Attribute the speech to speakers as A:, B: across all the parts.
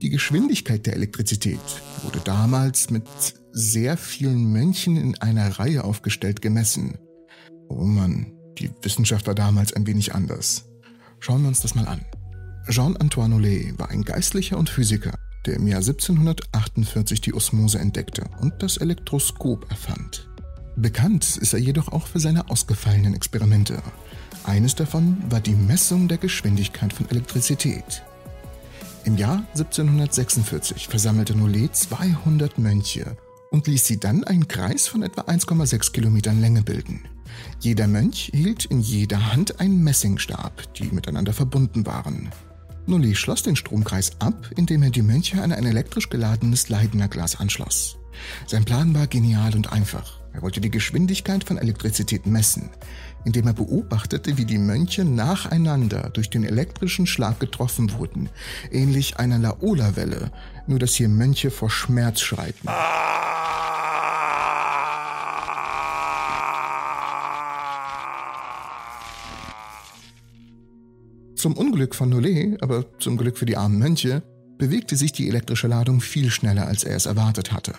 A: Die Geschwindigkeit der Elektrizität wurde damals mit sehr vielen Mönchen in einer Reihe aufgestellt gemessen. Oh Mann, die Wissenschaft war damals ein wenig anders. Schauen wir uns das mal an. Jean-Antoine Ollet war ein Geistlicher und Physiker, der im Jahr 1748 die Osmose entdeckte und das Elektroskop erfand. Bekannt ist er jedoch auch für seine ausgefallenen Experimente. Eines davon war die Messung der Geschwindigkeit von Elektrizität. Im Jahr 1746 versammelte Nollet 200 Mönche und ließ sie dann einen Kreis von etwa 1,6 Kilometern Länge bilden. Jeder Mönch hielt in jeder Hand einen Messingstab, die miteinander verbunden waren. Nollet schloss den Stromkreis ab, indem er die Mönche an ein elektrisch geladenes Leidnerglas anschloss. Sein Plan war genial und einfach. Er wollte die Geschwindigkeit von Elektrizität messen indem er beobachtete, wie die Mönche nacheinander durch den elektrischen Schlag getroffen wurden, ähnlich einer Laola-Welle, nur dass hier Mönche vor Schmerz schreiten. Zum Unglück von Nollet, aber zum Glück für die armen Mönche, bewegte sich die elektrische Ladung viel schneller, als er es erwartet hatte.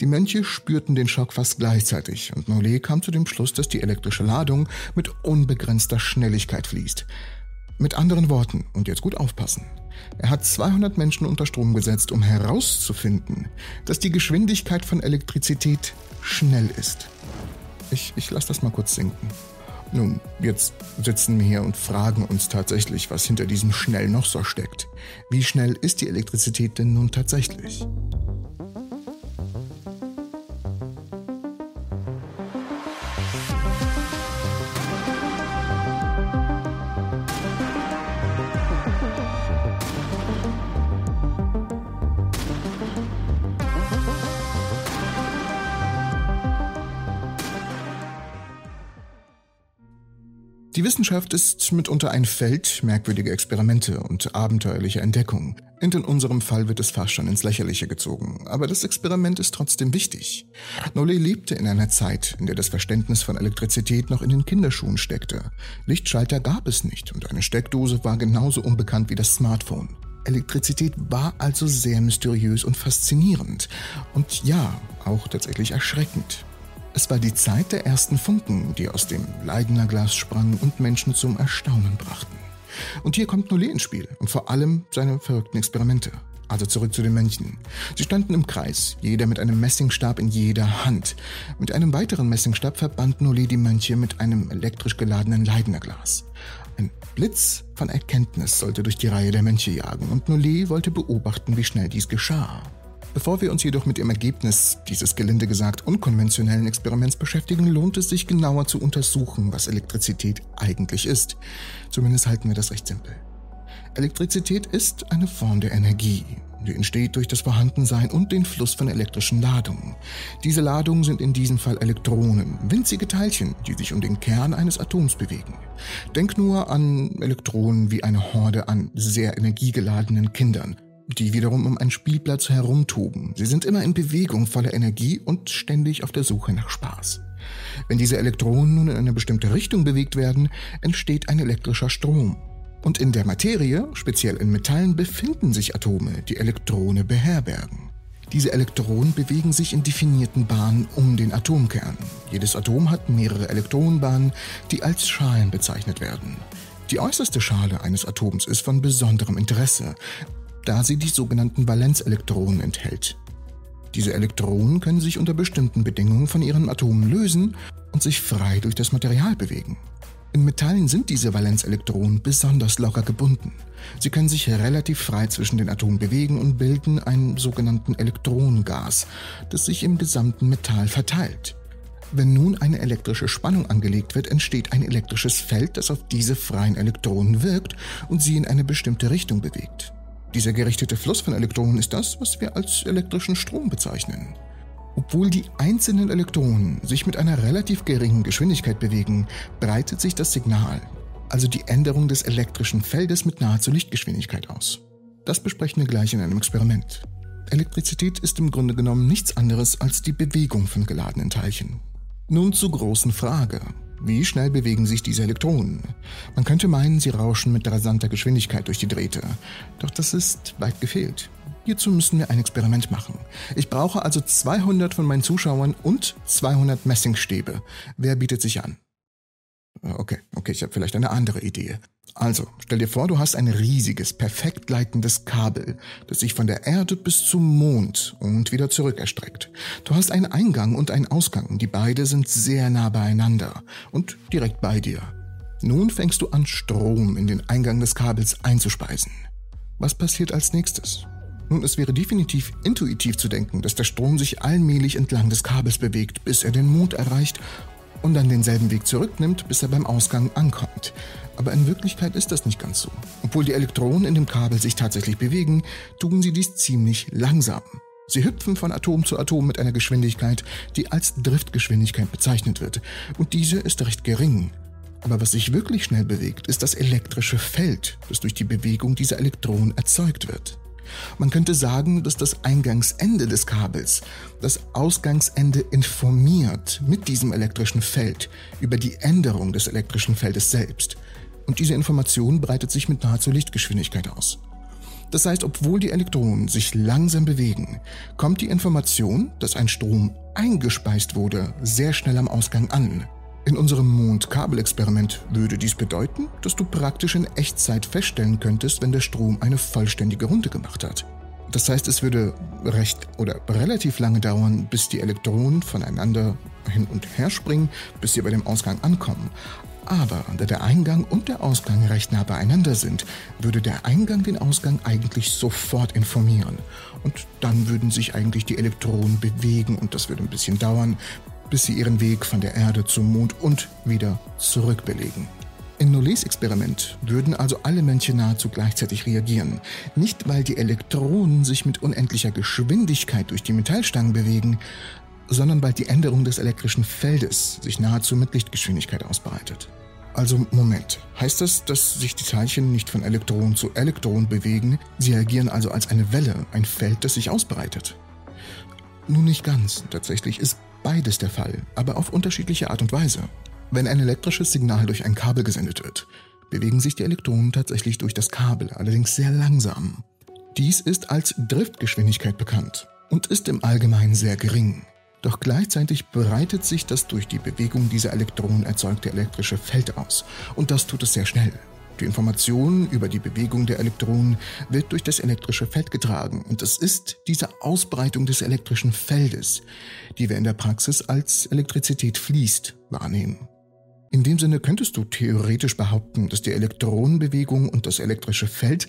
A: Die Mönche spürten den Schock fast gleichzeitig und Nollet kam zu dem Schluss, dass die elektrische Ladung mit unbegrenzter Schnelligkeit fließt. Mit anderen Worten, und jetzt gut aufpassen, er hat 200 Menschen unter Strom gesetzt, um herauszufinden, dass die Geschwindigkeit von Elektrizität schnell ist. Ich, ich lasse das mal kurz sinken. Nun, jetzt sitzen wir hier und fragen uns tatsächlich, was hinter diesem schnell noch so steckt. Wie schnell ist die Elektrizität denn nun tatsächlich? Die Wissenschaft ist mitunter ein Feld merkwürdiger Experimente und abenteuerlicher Entdeckungen. Und in unserem Fall wird es fast schon ins Lächerliche gezogen. Aber das Experiment ist trotzdem wichtig. Nollet lebte in einer Zeit, in der das Verständnis von Elektrizität noch in den Kinderschuhen steckte. Lichtschalter gab es nicht und eine Steckdose war genauso unbekannt wie das Smartphone. Elektrizität war also sehr mysteriös und faszinierend. Und ja, auch tatsächlich erschreckend. Es war die Zeit der ersten Funken, die aus dem Leidener Glas sprangen und Menschen zum Erstaunen brachten. Und hier kommt Nollet ins Spiel und vor allem seine verrückten Experimente. Also zurück zu den Mönchen. Sie standen im Kreis, jeder mit einem Messingstab in jeder Hand. Mit einem weiteren Messingstab verband Nollet die Mönche mit einem elektrisch geladenen Leidnerglas. Ein Blitz von Erkenntnis sollte durch die Reihe der Mönche jagen und Nollet wollte beobachten, wie schnell dies geschah. Bevor wir uns jedoch mit dem Ergebnis dieses gelinde gesagt unkonventionellen Experiments beschäftigen, lohnt es sich genauer zu untersuchen, was Elektrizität eigentlich ist. Zumindest halten wir das recht simpel. Elektrizität ist eine Form der Energie. Die entsteht durch das Vorhandensein und den Fluss von elektrischen Ladungen. Diese Ladungen sind in diesem Fall Elektronen, winzige Teilchen, die sich um den Kern eines Atoms bewegen. Denk nur an Elektronen wie eine Horde an sehr energiegeladenen Kindern die wiederum um einen Spielplatz herumtoben. Sie sind immer in Bewegung, voller Energie und ständig auf der Suche nach Spaß. Wenn diese Elektronen nun in eine bestimmte Richtung bewegt werden, entsteht ein elektrischer Strom. Und in der Materie, speziell in Metallen, befinden sich Atome, die Elektrone beherbergen. Diese Elektronen bewegen sich in definierten Bahnen um den Atomkern. Jedes Atom hat mehrere Elektronenbahnen, die als Schalen bezeichnet werden. Die äußerste Schale eines Atoms ist von besonderem Interesse, da sie die sogenannten Valenzelektronen enthält. Diese Elektronen können sich unter bestimmten Bedingungen von ihren Atomen lösen und sich frei durch das Material bewegen. In Metallen sind diese Valenzelektronen besonders locker gebunden. Sie können sich relativ frei zwischen den Atomen bewegen und bilden einen sogenannten Elektronengas, das sich im gesamten Metall verteilt. Wenn nun eine elektrische Spannung angelegt wird, entsteht ein elektrisches Feld, das auf diese freien Elektronen wirkt und sie in eine bestimmte Richtung bewegt. Dieser gerichtete Fluss von Elektronen ist das, was wir als elektrischen Strom bezeichnen. Obwohl die einzelnen Elektronen sich mit einer relativ geringen Geschwindigkeit bewegen, breitet sich das Signal, also die Änderung des elektrischen Feldes mit nahezu Lichtgeschwindigkeit aus. Das besprechen wir gleich in einem Experiment. Elektrizität ist im Grunde genommen nichts anderes als die Bewegung von geladenen Teilchen. Nun zur großen Frage. Wie schnell bewegen sich diese Elektronen? Man könnte meinen, sie rauschen mit rasanter Geschwindigkeit durch die Drähte. Doch das ist weit gefehlt. Hierzu müssen wir ein Experiment machen. Ich brauche also 200 von meinen Zuschauern und 200 Messingstäbe. Wer bietet sich an? Okay, okay, ich habe vielleicht eine andere Idee. Also, stell dir vor, du hast ein riesiges, perfekt leitendes Kabel, das sich von der Erde bis zum Mond und wieder zurück erstreckt. Du hast einen Eingang und einen Ausgang, die beide sind sehr nah beieinander und direkt bei dir. Nun fängst du an, Strom in den Eingang des Kabels einzuspeisen. Was passiert als nächstes? Nun, es wäre definitiv intuitiv zu denken, dass der Strom sich allmählich entlang des Kabels bewegt, bis er den Mond erreicht und dann denselben Weg zurücknimmt, bis er beim Ausgang ankommt. Aber in Wirklichkeit ist das nicht ganz so. Obwohl die Elektronen in dem Kabel sich tatsächlich bewegen, tun sie dies ziemlich langsam. Sie hüpfen von Atom zu Atom mit einer Geschwindigkeit, die als Driftgeschwindigkeit bezeichnet wird. Und diese ist recht gering. Aber was sich wirklich schnell bewegt, ist das elektrische Feld, das durch die Bewegung dieser Elektronen erzeugt wird. Man könnte sagen, dass das Eingangsende des Kabels das Ausgangsende informiert mit diesem elektrischen Feld über die Änderung des elektrischen Feldes selbst. Und diese Information breitet sich mit nahezu Lichtgeschwindigkeit aus. Das heißt, obwohl die Elektronen sich langsam bewegen, kommt die Information, dass ein Strom eingespeist wurde, sehr schnell am Ausgang an. In unserem Mondkabelexperiment würde dies bedeuten, dass du praktisch in Echtzeit feststellen könntest, wenn der Strom eine vollständige Runde gemacht hat. Das heißt, es würde recht oder relativ lange dauern, bis die Elektronen voneinander hin und her springen, bis sie bei dem Ausgang ankommen. Aber da der Eingang und der Ausgang recht nah beieinander sind, würde der Eingang den Ausgang eigentlich sofort informieren. Und dann würden sich eigentlich die Elektronen bewegen und das würde ein bisschen dauern, bis sie ihren Weg von der Erde zum Mond und wieder zurückbelegen. In Nolets Experiment würden also alle Männchen nahezu gleichzeitig reagieren. Nicht, weil die Elektronen sich mit unendlicher Geschwindigkeit durch die Metallstangen bewegen, sondern weil die Änderung des elektrischen Feldes sich nahezu mit Lichtgeschwindigkeit ausbreitet. Also Moment, heißt das, dass sich die Teilchen nicht von Elektron zu Elektron bewegen? Sie agieren also als eine Welle, ein Feld, das sich ausbreitet? Nun nicht ganz. Tatsächlich ist beides der Fall, aber auf unterschiedliche Art und Weise. Wenn ein elektrisches Signal durch ein Kabel gesendet wird, bewegen sich die Elektronen tatsächlich durch das Kabel, allerdings sehr langsam. Dies ist als Driftgeschwindigkeit bekannt und ist im Allgemeinen sehr gering. Doch gleichzeitig breitet sich das durch die Bewegung dieser Elektronen erzeugte elektrische Feld aus und das tut es sehr schnell. Die Information über die Bewegung der Elektronen wird durch das elektrische Feld getragen und es ist diese Ausbreitung des elektrischen Feldes, die wir in der Praxis als Elektrizität fließt, wahrnehmen. In dem Sinne könntest du theoretisch behaupten, dass die Elektronenbewegung und das elektrische Feld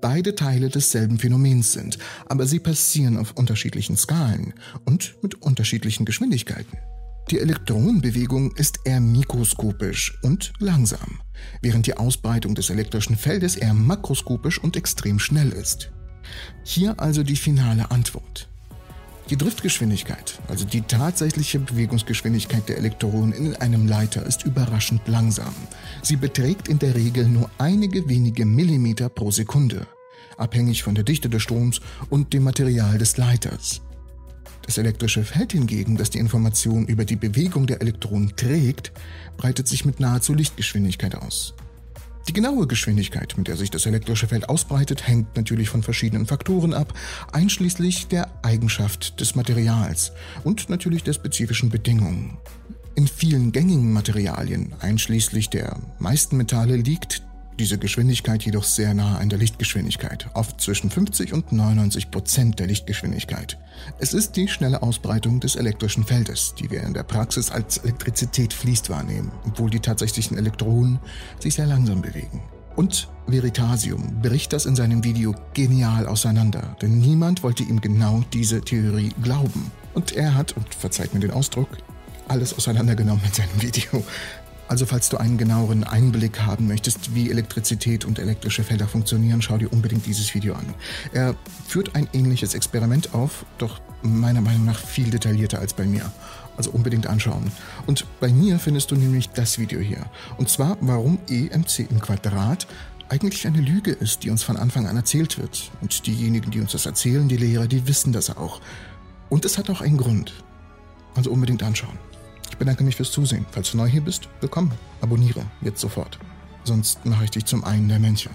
A: beide Teile desselben Phänomens sind, aber sie passieren auf unterschiedlichen Skalen und mit unterschiedlichen Geschwindigkeiten. Die Elektronenbewegung ist eher mikroskopisch und langsam, während die Ausbreitung des elektrischen Feldes eher makroskopisch und extrem schnell ist. Hier also die finale Antwort. Die Driftgeschwindigkeit, also die tatsächliche Bewegungsgeschwindigkeit der Elektronen in einem Leiter, ist überraschend langsam. Sie beträgt in der Regel nur einige wenige Millimeter pro Sekunde, abhängig von der Dichte des Stroms und dem Material des Leiters. Das elektrische Feld hingegen, das die Information über die Bewegung der Elektronen trägt, breitet sich mit nahezu Lichtgeschwindigkeit aus. Die genaue Geschwindigkeit, mit der sich das elektrische Feld ausbreitet, hängt natürlich von verschiedenen Faktoren ab, einschließlich der Eigenschaft des Materials und natürlich der spezifischen Bedingungen. In vielen gängigen Materialien, einschließlich der meisten Metalle, liegt diese Geschwindigkeit jedoch sehr nah an der Lichtgeschwindigkeit, oft zwischen 50 und 99 Prozent der Lichtgeschwindigkeit. Es ist die schnelle Ausbreitung des elektrischen Feldes, die wir in der Praxis als Elektrizität fließt wahrnehmen, obwohl die tatsächlichen Elektronen sich sehr langsam bewegen. Und Veritasium bricht das in seinem Video genial auseinander, denn niemand wollte ihm genau diese Theorie glauben. Und er hat, und verzeiht mir den Ausdruck, alles auseinandergenommen in seinem Video. Also falls du einen genaueren Einblick haben möchtest, wie Elektrizität und elektrische Felder funktionieren, schau dir unbedingt dieses Video an. Er führt ein ähnliches Experiment auf, doch meiner Meinung nach viel detaillierter als bei mir. Also unbedingt anschauen. Und bei mir findest du nämlich das Video hier. Und zwar, warum EMC im Quadrat eigentlich eine Lüge ist, die uns von Anfang an erzählt wird. Und diejenigen, die uns das erzählen, die Lehrer, die wissen das auch. Und es hat auch einen Grund. Also unbedingt anschauen. Ich bedanke mich fürs Zusehen. Falls du neu hier bist, willkommen. Abonniere jetzt sofort. Sonst mache ich dich zum einen der Männchen.